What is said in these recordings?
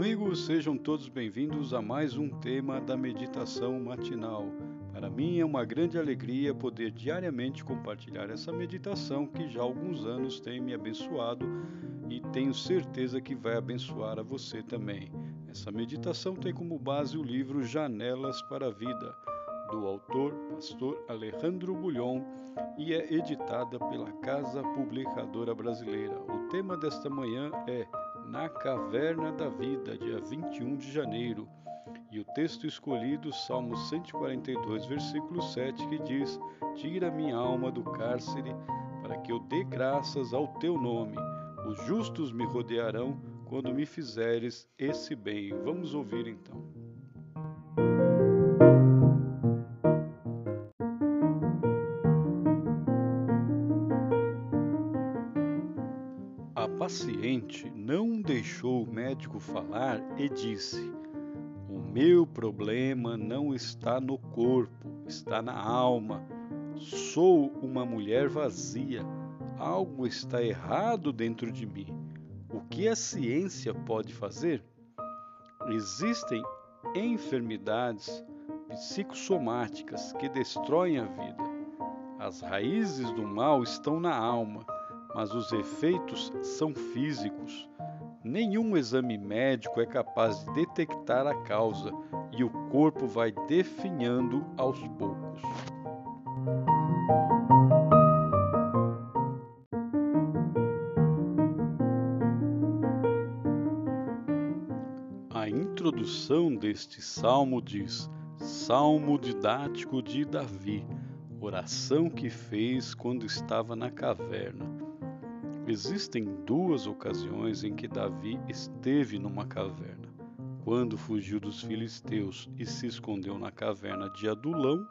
amigos, sejam todos bem-vindos a mais um tema da meditação matinal. Para mim é uma grande alegria poder diariamente compartilhar essa meditação que já há alguns anos tem me abençoado e tenho certeza que vai abençoar a você também. Essa meditação tem como base o livro Janelas para a Vida, do autor pastor Alejandro Bulhon e é editada pela Casa Publicadora Brasileira. O tema desta manhã é Na Caverna da Vida, dia 21 de janeiro. E o texto escolhido, Salmo 142, versículo 7, que diz: Tira minha alma do cárcere, para que eu dê graças ao teu nome. Os justos me rodearão quando me fizeres esse bem. Vamos ouvir então. Paciente não deixou o médico falar e disse: O meu problema não está no corpo, está na alma. Sou uma mulher vazia. Algo está errado dentro de mim. O que a ciência pode fazer? Existem enfermidades psicossomáticas que destroem a vida. As raízes do mal estão na alma mas os efeitos são físicos. Nenhum exame médico é capaz de detectar a causa e o corpo vai definhando aos poucos. A introdução deste salmo diz: Salmo didático de Davi, oração que fez quando estava na caverna. Existem duas ocasiões em que Davi esteve numa caverna. Quando fugiu dos filisteus e se escondeu na caverna de Adulão,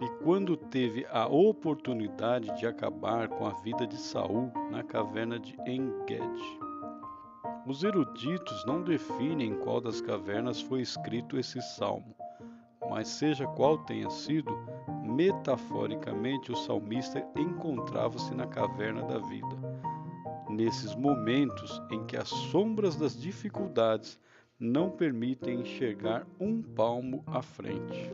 e quando teve a oportunidade de acabar com a vida de Saul na caverna de Engedi. Os eruditos não definem em qual das cavernas foi escrito esse salmo, mas seja qual tenha sido, metaforicamente o salmista encontrava-se na caverna da vida nesses momentos em que as sombras das dificuldades não permitem enxergar um palmo à frente.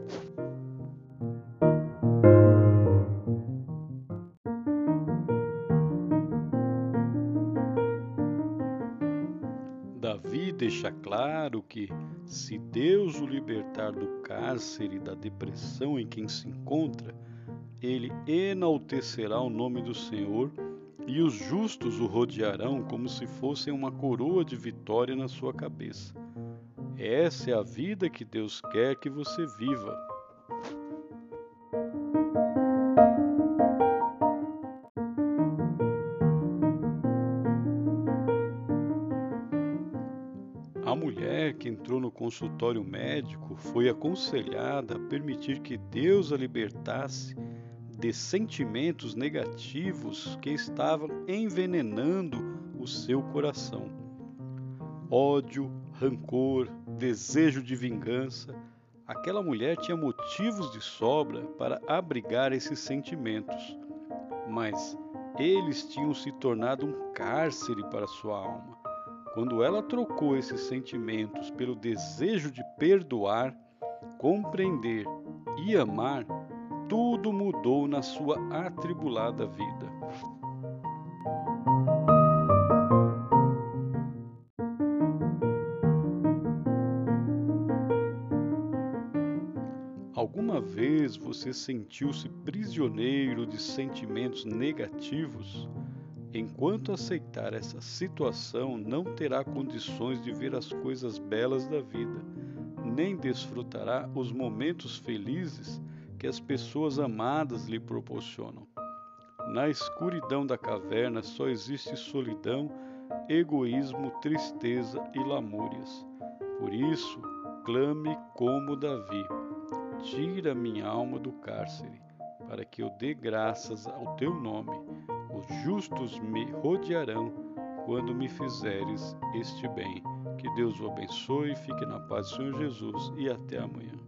Davi deixa claro que, se Deus o libertar do cárcere e da depressão em que se encontra, ele enaltecerá o nome do Senhor e os justos o rodearão como se fossem uma coroa de vitória na sua cabeça. Essa é a vida que Deus quer que você viva. A mulher que entrou no consultório médico foi aconselhada a permitir que Deus a libertasse de sentimentos negativos que estavam envenenando o seu coração. Ódio, rancor, desejo de vingança. Aquela mulher tinha motivos de sobra para abrigar esses sentimentos, mas eles tinham se tornado um cárcere para sua alma. Quando ela trocou esses sentimentos pelo desejo de perdoar, compreender e amar, tudo mudou na sua atribulada vida. Alguma vez você sentiu-se prisioneiro de sentimentos negativos? Enquanto aceitar essa situação, não terá condições de ver as coisas belas da vida, nem desfrutará os momentos felizes que as pessoas amadas lhe proporcionam. Na escuridão da caverna só existe solidão, egoísmo, tristeza e lamúrias. Por isso, clame como Davi: Tira minha alma do cárcere, para que eu dê graças ao teu nome. Os justos me rodearão quando me fizeres este bem. Que Deus o abençoe, fique na paz do Senhor Jesus e até amanhã.